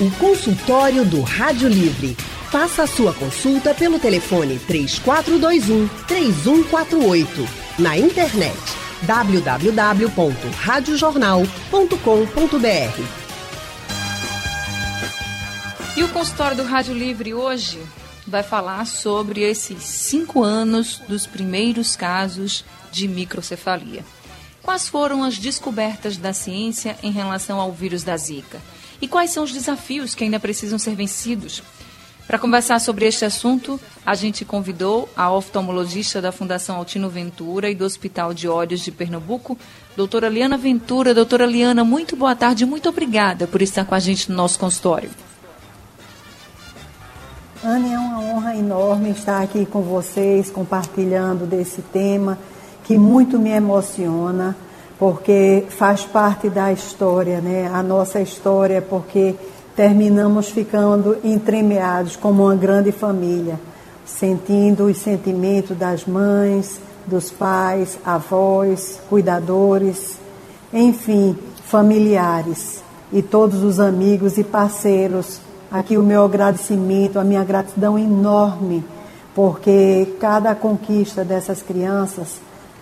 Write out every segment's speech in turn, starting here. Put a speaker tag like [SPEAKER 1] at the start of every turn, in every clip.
[SPEAKER 1] O consultório do Rádio Livre. Faça a sua consulta pelo telefone 3421 3148. Na internet www.radiojornal.com.br.
[SPEAKER 2] E o consultório do Rádio Livre hoje vai falar sobre esses cinco anos dos primeiros casos de microcefalia. Quais foram as descobertas da ciência em relação ao vírus da Zika? E quais são os desafios que ainda precisam ser vencidos? Para conversar sobre este assunto, a gente convidou a oftalmologista da Fundação Altino Ventura e do Hospital de Olhos de Pernambuco, doutora Liana Ventura. Doutora Liana, muito boa tarde, muito obrigada por estar com a gente no nosso consultório.
[SPEAKER 3] Anne, é uma honra enorme estar aqui com vocês, compartilhando desse tema que muito me emociona porque faz parte da história, né? A nossa história, porque terminamos ficando entremeados como uma grande família, sentindo os sentimentos das mães, dos pais, avós, cuidadores, enfim, familiares e todos os amigos e parceiros. Aqui o meu agradecimento, a minha gratidão enorme, porque cada conquista dessas crianças,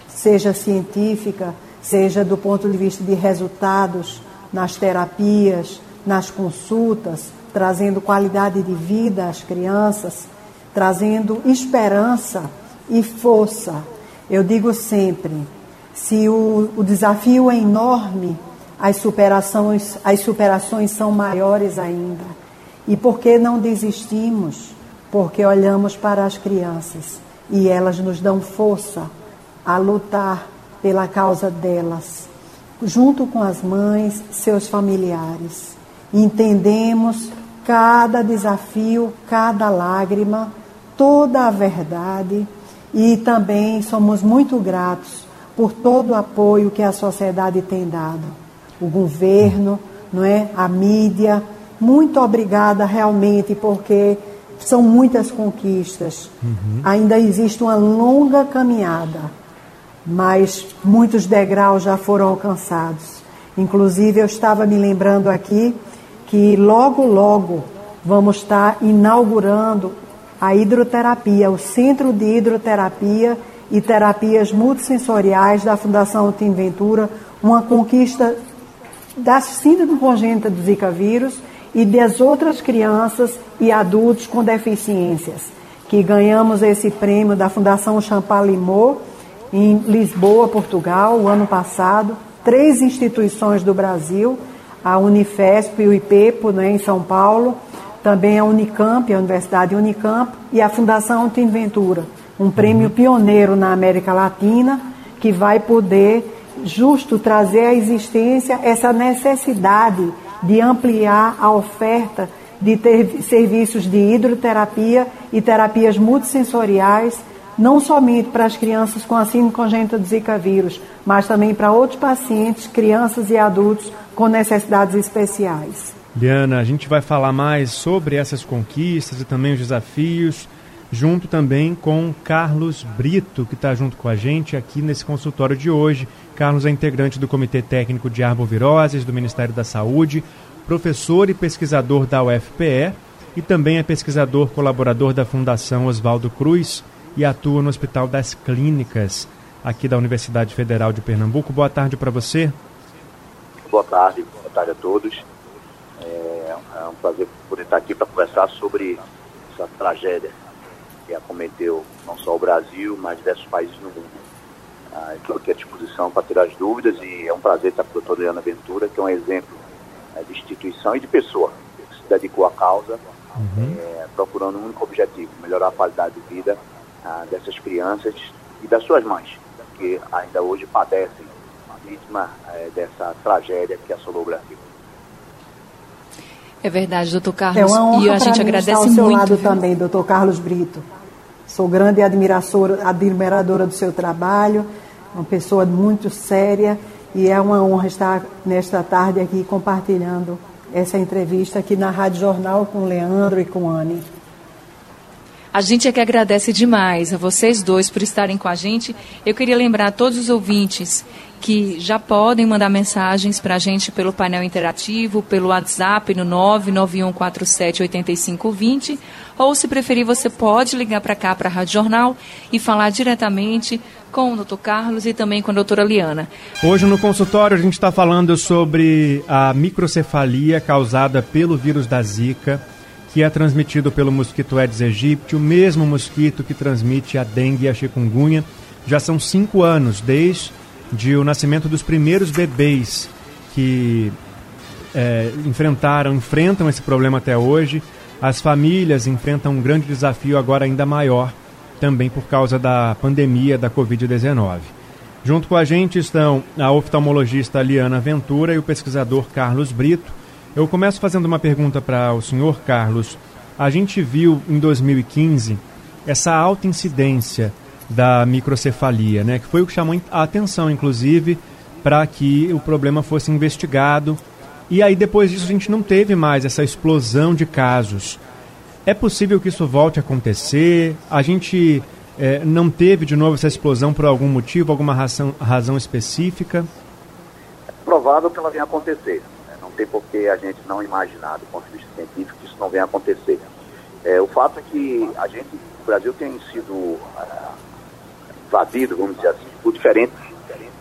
[SPEAKER 3] seja científica, seja do ponto de vista de resultados nas terapias, nas consultas, trazendo qualidade de vida às crianças, trazendo esperança e força. Eu digo sempre, se o, o desafio é enorme, as superações, as superações são maiores ainda. E por que não desistimos? Porque olhamos para as crianças e elas nos dão força a lutar pela causa delas, junto com as mães, seus familiares. Entendemos cada desafio, cada lágrima, toda a verdade e também somos muito gratos por todo o apoio que a sociedade tem dado. O governo, não é? A mídia, muito obrigada realmente porque são muitas conquistas. Uhum. Ainda existe uma longa caminhada mas muitos degraus já foram alcançados. Inclusive, eu estava me lembrando aqui que logo, logo vamos estar inaugurando a hidroterapia, o Centro de Hidroterapia e Terapias Multissensoriais da Fundação Tim Ventura, uma conquista da síndrome congênita do Zika vírus e das outras crianças e adultos com deficiências, que ganhamos esse prêmio da Fundação Champalimau em Lisboa, Portugal, o ano passado, três instituições do Brasil, a Unifesp e o IPEPO, né, em São Paulo, também a Unicamp, a Universidade Unicamp, e a Fundação Tim Ventura, um prêmio pioneiro na América Latina, que vai poder justo trazer à existência essa necessidade de ampliar a oferta de ter serviços de hidroterapia e terapias multissensoriais não somente para as crianças com a síndrome congênita do Zika vírus, mas também para outros pacientes, crianças e adultos com necessidades especiais.
[SPEAKER 4] Liana, a gente vai falar mais sobre essas conquistas e também os desafios, junto também com Carlos Brito, que está junto com a gente aqui nesse consultório de hoje. Carlos é integrante do Comitê Técnico de Arboviroses do Ministério da Saúde, professor e pesquisador da UFPE e também é pesquisador colaborador da Fundação Oswaldo Cruz e atua no Hospital das Clínicas, aqui da Universidade Federal de Pernambuco. Boa tarde para você.
[SPEAKER 5] Boa tarde, boa tarde a todos. É, é um prazer poder estar aqui para conversar sobre essa tragédia que acometeu não só o Brasil, mas diversos países no mundo. Ah, estou aqui à disposição para tirar as dúvidas e é um prazer estar com a doutora Leana Ventura, que é um exemplo é, de instituição e de pessoa que se dedicou à causa, uhum. é, procurando um único objetivo, melhorar a qualidade de vida ah, dessas crianças e das suas mães, que ainda hoje padecem vítima eh, dessa tragédia que assolou o Brasil.
[SPEAKER 2] É verdade, doutor Carlos.
[SPEAKER 3] É uma honra e a gente agradece estar ao seu muito. lado viu? também, doutor Carlos Brito. Sou grande admiradora, admiradora do seu trabalho, uma pessoa muito séria e é uma honra estar nesta tarde aqui compartilhando essa entrevista aqui na Rádio Jornal com o Leandro e com Anne.
[SPEAKER 2] A gente é que agradece demais a vocês dois por estarem com a gente. Eu queria lembrar a todos os ouvintes que já podem mandar mensagens para a gente pelo painel interativo, pelo WhatsApp no 991478520, ou se preferir, você pode ligar para cá, para a Rádio Jornal, e falar diretamente com o doutor Carlos e também com a doutora Liana.
[SPEAKER 4] Hoje no consultório a gente está falando sobre a microcefalia causada pelo vírus da Zika que é transmitido pelo mosquito Aedes aegypti, o mesmo mosquito que transmite a dengue e a chikungunya. Já são cinco anos desde o nascimento dos primeiros bebês que é, enfrentaram, enfrentam esse problema até hoje. As famílias enfrentam um grande desafio agora ainda maior, também por causa da pandemia da Covid-19. Junto com a gente estão a oftalmologista Liana Ventura e o pesquisador Carlos Brito. Eu começo fazendo uma pergunta para o senhor Carlos. A gente viu em 2015 essa alta incidência da microcefalia, né, que foi o que chamou a atenção, inclusive, para que o problema fosse investigado. E aí depois disso a gente não teve mais essa explosão de casos. É possível que isso volte a acontecer? A gente é, não teve de novo essa explosão por algum motivo, alguma razão, razão específica?
[SPEAKER 5] É provável que ela venha acontecer tem por que a gente não imaginar, do ponto de vista científico, que isso não venha a acontecer. É, o fato é que a gente, o Brasil tem sido uh, invadido, vamos dizer assim, por diferentes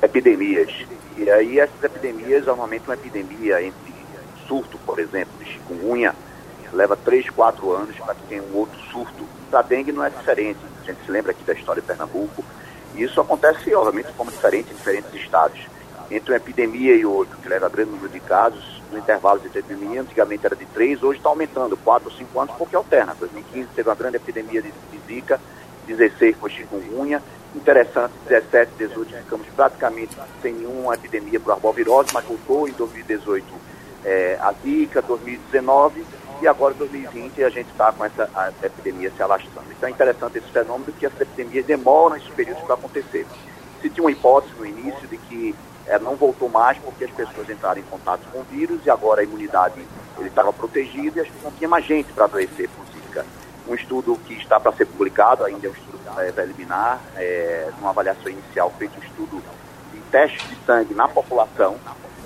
[SPEAKER 5] epidemias. E aí essas epidemias, normalmente uma epidemia entre surto, por exemplo, de chikungunya, leva 3, 4 anos para que tenha um outro surto. Da dengue não é diferente. A gente se lembra aqui da história de Pernambuco. E isso acontece, obviamente, como diferente em diferentes estados. Entre uma epidemia e outra, que leva a grande número de casos, no intervalo de epidemia, antigamente era de 3, hoje está aumentando, 4 ou 5 anos, porque alterna. 2015 teve uma grande epidemia de, Zika, 16 foi chikungunya, interessante, 17, 18 ficamos praticamente sem nenhuma epidemia por arbovirose, mas voltou em 2018 é, a Zika, 2019 e agora em 2020 a gente está com essa epidemia se alastrando. Então é interessante esse fenômeno, porque essas epidemias demoram esses períodos para acontecer. Se tinha uma hipótese no início de que é, não voltou mais porque as pessoas entraram em contato com o vírus e agora a imunidade ele estava protegida e as não tinha mais gente para adoecer por Zika. Um estudo que está para ser publicado, ainda é um estudo é, preliminar, é, uma avaliação inicial feito um estudo de testes de sangue na população,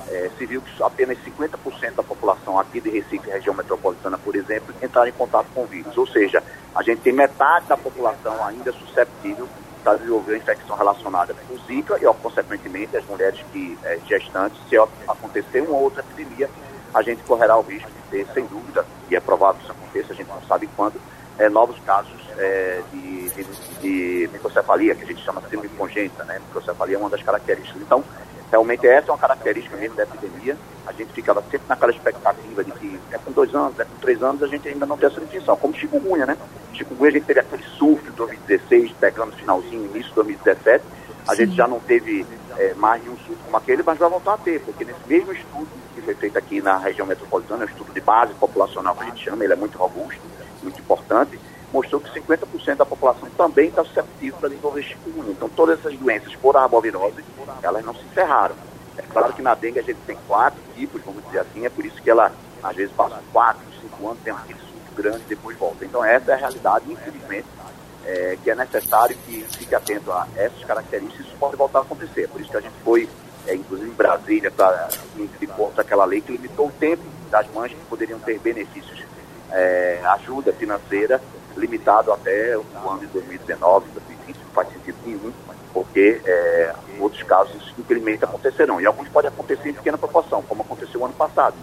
[SPEAKER 5] é, se viu que apenas 50% da população aqui de Recife, região metropolitana, por exemplo, entraram em contato com o vírus. Ou seja, a gente tem metade da população ainda susceptível está desenvolvendo infecção relacionada com Zika e, ó, consequentemente, as mulheres que é, gestantes, se acontecer uma outra epidemia, a gente correrá o risco de ter, sem dúvida, e é provável que isso aconteça, a gente não sabe quando, é, novos casos é, de, de, de, microcefalia, que a gente chama de congênita, né? Microcefalia é uma das características. Então, realmente essa é uma característica mesmo da epidemia. A gente ficava sempre naquela expectativa de que é com dois anos, é com três anos, a gente ainda não tem essa definição. Como chikungunya, né? Chikungunya a gente teve aquele surto em 2016, pegando finalzinho, início de 2017. A Sim. gente já não teve é, mais nenhum surto como aquele, mas vai voltar a ter, porque nesse mesmo estudo que foi feito aqui na região metropolitana, é um estudo de base populacional que a gente chama, ele é muito robusto, muito importante, mostrou que 50% da população também está suscetível para desenvolver chikungunya. Então, todas essas doenças por arbovirose, elas não se encerraram. É claro que na dengue a gente tem quatro tipos, vamos dizer assim, é por isso que ela, às vezes, passa quatro, cinco anos, tem aquele surto grande e depois volta. Então, essa é a realidade, infelizmente, é, que é necessário que fique atento a essas características, isso pode voltar a acontecer. Por isso que a gente foi, é, inclusive em Brasília, para conta aquela lei que limitou o tempo das mães que poderiam ter benefícios, é, ajuda financeira limitado até o ano de 2019, 2020, não faz sentido nenhum, porque é, outros casos infelizmente acontecerão. E alguns podem acontecer em pequena proporção, como aconteceu ano passado.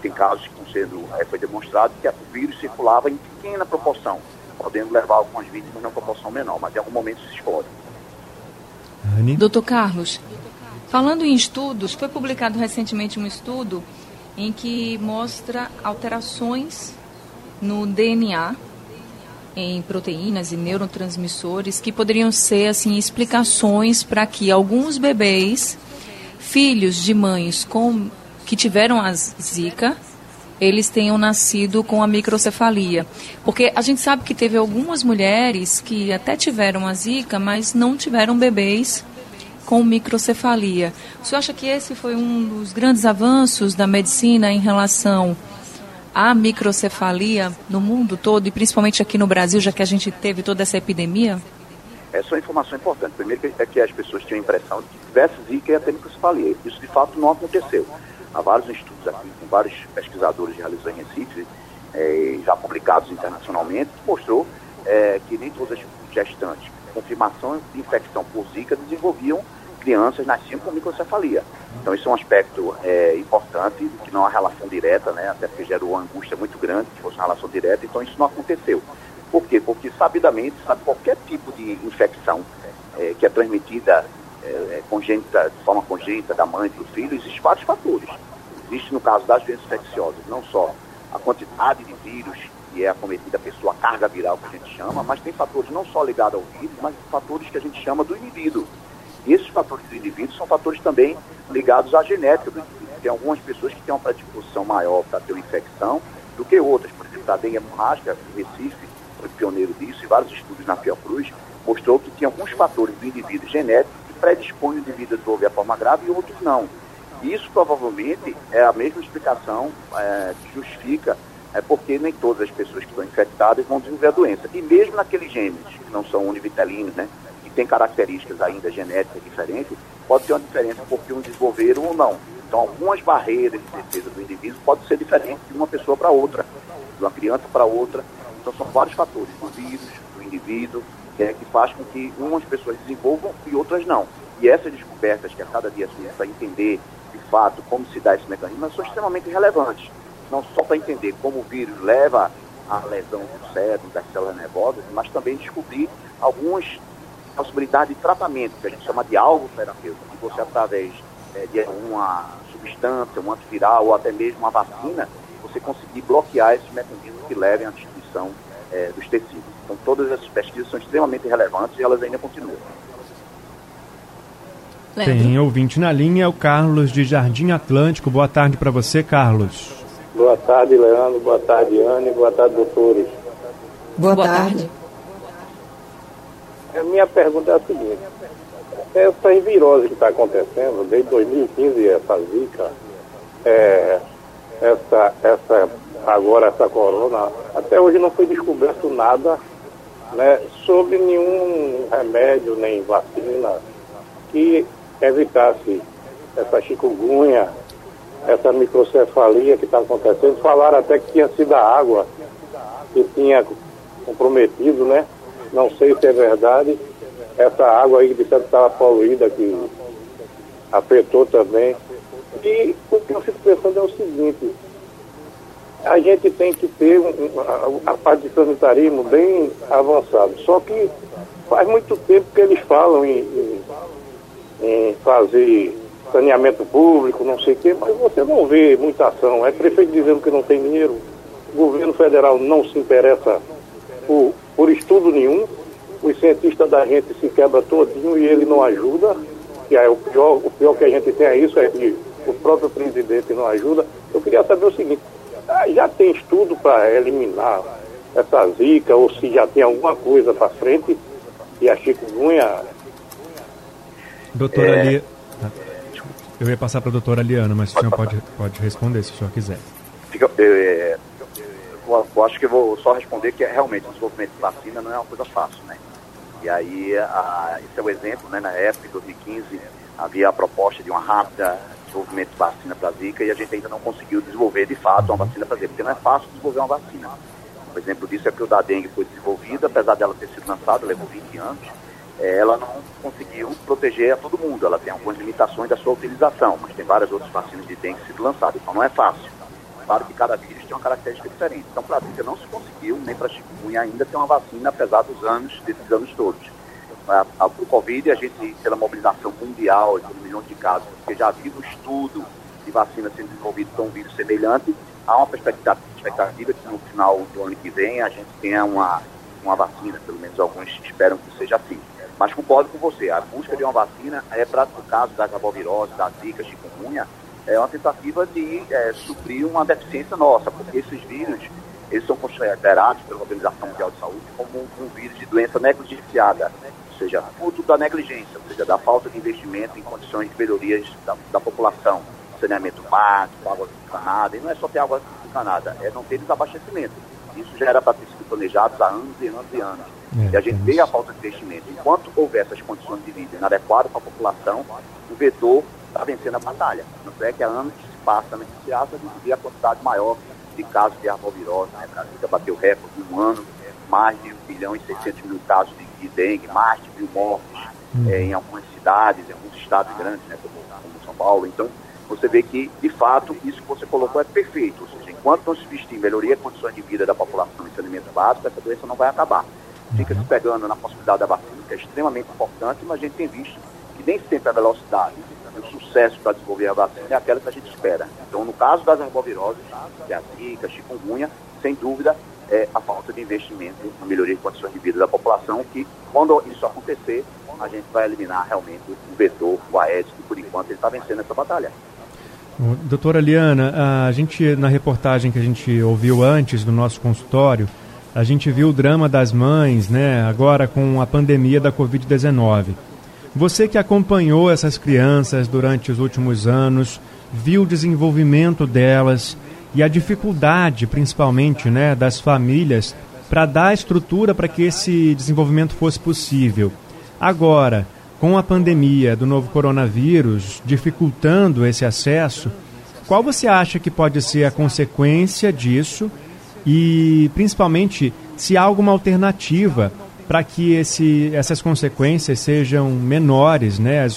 [SPEAKER 5] Tem casos que sendo, é, foi demonstrado que o vírus circulava em pequena proporção, podendo levar algumas vítimas numa proporção menor, mas em algum momento se explode.
[SPEAKER 2] Doutor Carlos, falando em estudos, foi publicado recentemente um estudo em que mostra alterações no DNA em proteínas e neurotransmissores que poderiam ser assim explicações para que alguns bebês filhos de mães com que tiveram a zika eles tenham nascido com a microcefalia. Porque a gente sabe que teve algumas mulheres que até tiveram a zika, mas não tiveram bebês com microcefalia. O senhor acha que esse foi um dos grandes avanços da medicina em relação a microcefalia no mundo todo e principalmente aqui no Brasil, já que a gente teve toda essa epidemia?
[SPEAKER 5] Essa é uma informação importante. Primeiro é que as pessoas tinham a impressão de que tivesse zika e ter microcefalia. Isso de fato não aconteceu. Há vários estudos aqui com vários pesquisadores realizados em Recife, eh, já publicados internacionalmente, que mostrou eh, que nem todas as gestantes confirmação de infecção por zika desenvolviam crianças nasciam com microcefalia. Então isso é um aspecto é, importante, que não há relação direta, né, até porque gerou uma angústia muito grande se fosse uma relação direta, então isso não aconteceu. Por quê? Porque sabidamente, sabe, qualquer tipo de infecção é, que é transmitida é, é congênita, de forma congênita da mãe e do filho, existem vários fatores. Existe no caso das doenças infecciosas, não só a quantidade de vírus que é acometida a pessoa, a carga viral que a gente chama, mas tem fatores não só ligados ao vírus, mas fatores que a gente chama do indivíduo. Esses fatores do indivíduo são fatores também ligados à genética do indivíduo. Tem algumas pessoas que têm uma predisposição maior para ter uma infecção do que outras. Por exemplo, a dengue hemorrágica, Recife foi pioneiro disso, e vários estudos na Fiocruz mostrou que tinha alguns fatores do indivíduo genético que predispõem o indivíduo a desenvolver a forma grave e outros não. Isso provavelmente é a mesma explicação é, que justifica é porque nem todas as pessoas que estão infectadas vão desenvolver a doença. E mesmo naqueles genes que não são univitelinos, né, têm características ainda genéticas diferentes, pode ter uma diferença porque um desenvolveram ou não. Então, algumas barreiras de defesa do indivíduo podem ser diferentes de uma pessoa para outra, de uma criança para outra. Então, são vários fatores, do vírus, do indivíduo, que é que faz com que umas pessoas desenvolvam e outras não. E essas descobertas que a cada dia se começa a entender, de fato, como se dá esse mecanismo, são extremamente relevantes não só para entender como o vírus leva à lesão do cérebro, das células nervosas, mas também descobrir algumas possibilidades de tratamento, que a gente chama de alvo terapêutico, que você, através é, de uma substância, um antiviral ou até mesmo uma vacina, você conseguir bloquear esses mecanismos que levem à destruição é, dos tecidos. Então, todas essas pesquisas são extremamente relevantes e elas ainda continuam.
[SPEAKER 4] Tem ouvinte na linha, é o Carlos de Jardim Atlântico. Boa tarde para você, Carlos.
[SPEAKER 6] Boa tarde, Leandro. Boa tarde, Anne. Boa tarde, doutores.
[SPEAKER 3] Boa, Boa tarde. tarde.
[SPEAKER 6] Minha pergunta é a seguinte. Essa virose que está acontecendo, desde 2015, essa zika, é, essa, essa, agora essa corona, até hoje não foi descoberto nada né, sobre nenhum remédio nem vacina que evitasse essa chikungunya, essa microcefalia que está acontecendo. Falaram até que tinha sido a água que tinha comprometido, né? Não sei se é verdade. Essa água aí que estava poluída, que afetou também. E o que eu fico pensando é o seguinte, a gente tem que ter um, a, a parte de sanitarismo bem avançado. Só que faz muito tempo que eles falam em, em, em fazer saneamento público, não sei o quê, mas você não vê muita ação. É prefeito dizendo que não tem dinheiro, o governo federal não se interessa por, por estudo nenhum, os cientistas da gente se quebra todinho e ele não ajuda, que é o pior, o pior que a gente tem é isso, é que o próprio presidente não ajuda. Eu queria saber o seguinte, ah, já tem estudo para eliminar essa zika, ou se já tem alguma coisa para frente, e a chikungunya...
[SPEAKER 4] Doutora é... Ali, eu ia passar para a doutora Liana, mas o senhor pode, pode responder se o senhor quiser.
[SPEAKER 5] Eu, acho que eu vou só responder que é, realmente o desenvolvimento de vacina não é uma coisa fácil, né? E aí, a, esse é o exemplo, né? Na época, em 2015, havia a proposta de uma rápida desenvolvimento de vacina para a Zika e a gente ainda não conseguiu desenvolver de fato uma vacina para a Zika, porque não é fácil desenvolver uma vacina. Um exemplo disso é que o da dengue foi desenvolvido, apesar dela ter sido lançada, levou 20 anos, é, ela não conseguiu proteger a todo mundo. Ela tem algumas limitações da sua utilização, mas tem várias outras vacinas de dengue sido lançadas, então não é fácil. Claro que cada vírus tem uma característica diferente. Então, para a Zika não se conseguiu, nem para a chikungunya ainda, ter uma vacina, apesar dos anos, desses anos todos. Para o Covid, a gente, pela mobilização mundial, um milhão de casos, porque já havia um estudo de vacina sendo desenvolvido para um vírus semelhante, há uma perspectiva, expectativa que no final do ano que vem a gente tenha uma, uma vacina, pelo menos alguns esperam que seja assim. Mas concordo com você, a busca de uma vacina é para o caso da gabovirose, da zika, chikungunya, é uma tentativa de é, suprir uma deficiência nossa, porque esses vírus, eles são considerados pela Organização Mundial de Saúde como um, um vírus de doença negligenciada, ou seja, fruto da negligência, ou seja, da falta de investimento em condições de melhorias da, da população, saneamento básico, água encanada, e não é só ter água encanada, é não ter desabastecimento. Isso já era para ter sido planejado há anos e anos e anos. É, e a gente vê a falta de investimento. Enquanto houver essas condições de vida inadequadas para a população, o vetor está vencendo a batalha. Não é que há anos se passa na Ciasa de a quantidade maior de casos de arbovirose. Né? Brasília bateu recorde em um ano, mais de 1 bilhão e 600 mil casos de, de dengue, mais de mil mortes hum. é, em algumas cidades, em alguns estados grandes, né, como, como São Paulo. Então, você vê que, de fato, isso que você colocou é perfeito. Ou seja, enquanto não se investir em melhoria de condições de vida da população e saneamento básico, essa doença não vai acabar. Fica se pegando na possibilidade da vacina, que é extremamente importante, mas a gente tem visto que nem sempre a velocidade e o sucesso para desenvolver a vacina é aquela que a gente espera. Então, no caso das arboviroses, que é a zika, chikungunya, sem dúvida, é a falta de investimento na melhoria de condições de vida da população, que quando isso acontecer, a gente vai eliminar realmente o vetor, o Aedes, que por enquanto ele está vencendo essa batalha.
[SPEAKER 4] Doutora Liana, a gente, na reportagem que a gente ouviu antes do nosso consultório, a gente viu o drama das mães, né, agora com a pandemia da Covid-19. Você que acompanhou essas crianças durante os últimos anos, viu o desenvolvimento delas e a dificuldade, principalmente, né, das famílias para dar estrutura para que esse desenvolvimento fosse possível. Agora, com a pandemia do novo coronavírus dificultando esse acesso, qual você acha que pode ser a consequência disso e, principalmente, se há alguma alternativa para que esse, essas consequências sejam menores, né?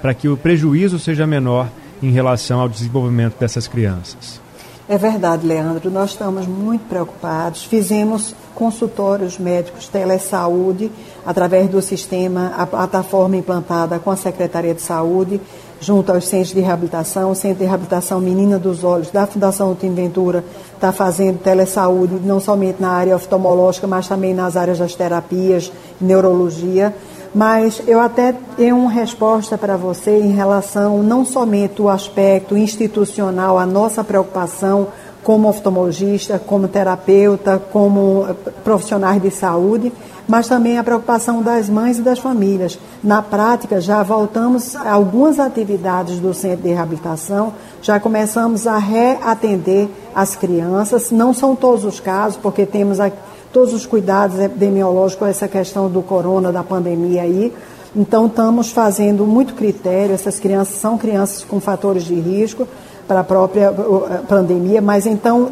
[SPEAKER 4] para que o prejuízo seja menor em relação ao desenvolvimento dessas crianças.
[SPEAKER 3] É verdade, Leandro. Nós estamos muito preocupados. Fizemos consultórios médicos telesaúde através do sistema, a plataforma implantada com a Secretaria de Saúde, junto aos centros de reabilitação. O Centro de Reabilitação Menina dos Olhos da Fundação Tim Ventura está fazendo telesaúde, não somente na área oftalmológica, mas também nas áreas das terapias, neurologia. Mas eu até tenho uma resposta para você em relação não somente o aspecto institucional, a nossa preocupação como oftalmologista, como terapeuta, como profissionais de saúde, mas também a preocupação das mães e das famílias. Na prática, já voltamos a algumas atividades do centro de reabilitação, já começamos a reatender as crianças, não são todos os casos, porque temos todos os cuidados epidemiológicos essa questão do corona, da pandemia aí. Então, estamos fazendo muito critério, essas crianças são crianças com fatores de risco para a própria pandemia, mas então,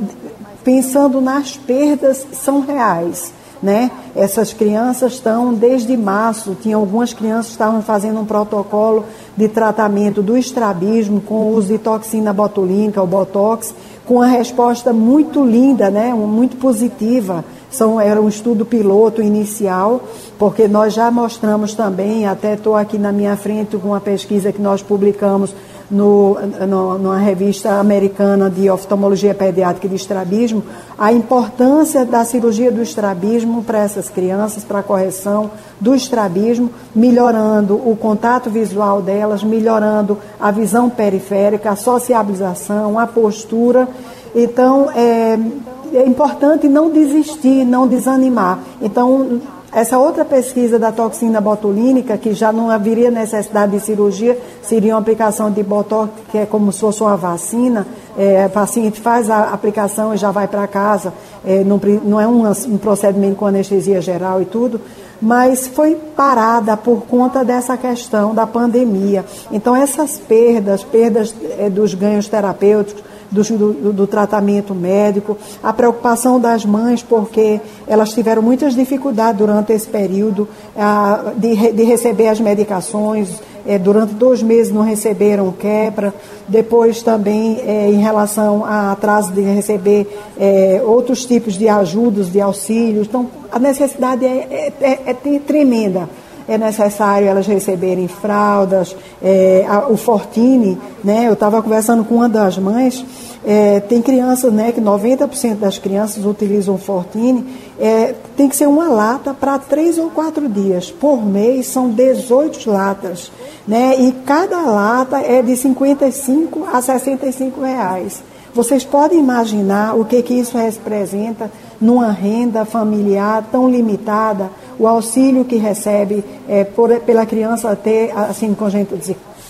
[SPEAKER 3] pensando nas perdas, são reais né? Essas crianças estão desde março, tinha algumas crianças que estavam fazendo um protocolo de tratamento do estrabismo com o uso de toxina botulínica, o botox, com uma resposta muito linda, né? Muito positiva. São, era um estudo piloto inicial, porque nós já mostramos também, até estou aqui na minha frente com uma pesquisa que nós publicamos no, no, numa revista americana de oftalmologia pediátrica e de estrabismo, a importância da cirurgia do estrabismo para essas crianças, para a correção do estrabismo, melhorando o contato visual delas, melhorando a visão periférica, a sociabilização, a postura. Então, é, é importante não desistir, não desanimar. Então, essa outra pesquisa da toxina botulínica, que já não haveria necessidade de cirurgia, seria uma aplicação de botox, que é como se fosse uma vacina. É, o paciente faz a aplicação e já vai para casa. É, não, não, é um, um procedimento com anestesia geral e tudo mas foi parada por conta dessa questão da pandemia. Então, essas perdas, perdas é, dos ganhos terapêuticos, do, do, do, tratamento médico, a preocupação das mães, porque elas tiveram muitas dificuldades durante esse período de, de receber as medicações. É, durante dois meses não receberam quebra, depois também é, em relação a atraso de receber é, outros tipos de ajudas, de auxílios. Então, a necessidade é, é, é, é tremenda é necessário elas receberem fraldas, é, a, o Fortini, né? Eu estava conversando com uma das mães, é, tem crianças, né, que 90% das crianças utilizam Fortini, é, tem que ser uma lata para três ou quatro dias. Por mês são 18 latas, né? E cada lata é de 55 a 65 reais. Vocês podem imaginar o que, que isso representa numa renda familiar tão limitada, o auxílio que recebe é, por, pela criança ter assim congênito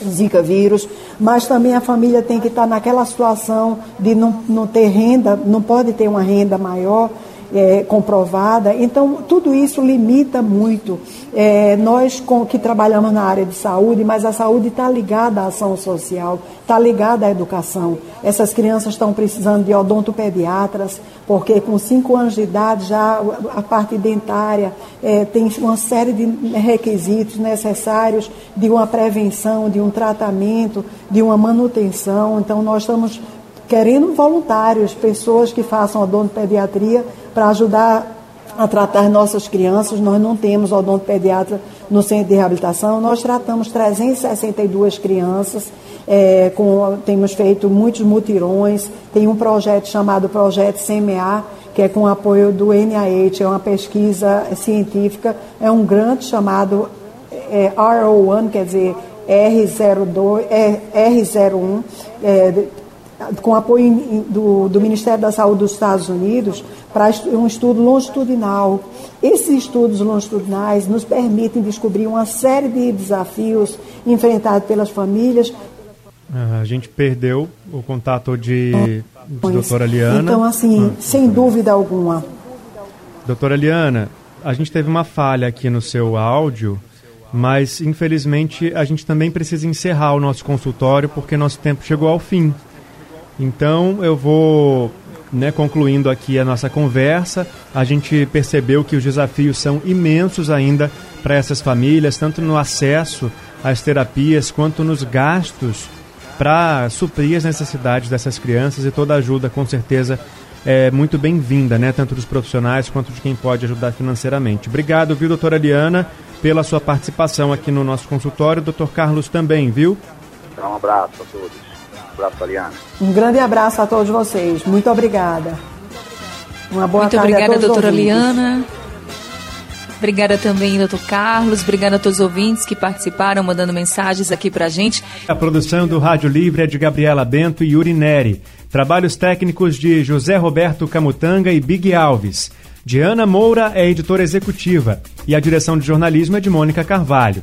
[SPEAKER 3] Zika vírus, mas também a família tem que estar naquela situação de não, não ter renda, não pode ter uma renda maior é, comprovada. Então, tudo isso limita muito. É, nós com, que trabalhamos na área de saúde, mas a saúde está ligada à ação social, está ligada à educação. Essas crianças estão precisando de odontopediatras, porque com 5 anos de idade já a parte dentária é, tem uma série de requisitos necessários de uma prevenção, de um tratamento, de uma manutenção. Então, nós estamos querendo voluntários, pessoas que façam odontopediatria para ajudar a tratar nossas crianças. Nós não temos odontopediatra no centro de reabilitação, nós tratamos 362 crianças. É, com, temos feito muitos mutirões, tem um projeto chamado Projeto CMA, que é com apoio do NIH, é uma pesquisa científica, é um grande chamado é, RO1, quer dizer, R02, é, R01, é, com apoio do, do, Ministério da Saúde dos Estados Unidos, para um estudo longitudinal. Esses estudos longitudinais nos permitem descobrir uma série de desafios enfrentados pelas famílias.
[SPEAKER 4] Ah, a gente perdeu o contato de, de doutora Liana.
[SPEAKER 3] Então, assim, ah, sem dúvida alguma.
[SPEAKER 4] Doutora Liana, a gente teve uma falha aqui no seu áudio, mas infelizmente a gente também precisa encerrar o nosso consultório porque nosso tempo chegou ao fim. Então eu vou né, concluindo aqui a nossa conversa, a gente percebeu que os desafios são imensos ainda para essas famílias, tanto no acesso às terapias quanto nos gastos para suprir as necessidades dessas crianças e toda ajuda, com certeza, é muito bem-vinda, né? Tanto dos profissionais quanto de quem pode ajudar financeiramente. Obrigado, viu, doutora Liana, pela sua participação aqui no nosso consultório. Doutor Carlos também, viu?
[SPEAKER 5] Um abraço a todos abraço, Aliana.
[SPEAKER 3] Um grande abraço a todos vocês. Muito obrigada.
[SPEAKER 2] Uma boa Muito tarde obrigada, a todos doutora Liana. Obrigada também, doutor Carlos. Obrigada a todos os ouvintes que participaram, mandando mensagens aqui pra gente.
[SPEAKER 4] A produção do Rádio Livre é de Gabriela Bento e Yuri Neri. Trabalhos técnicos de José Roberto Camutanga e Big Alves. Diana Moura é editora executiva e a direção de jornalismo é de Mônica Carvalho.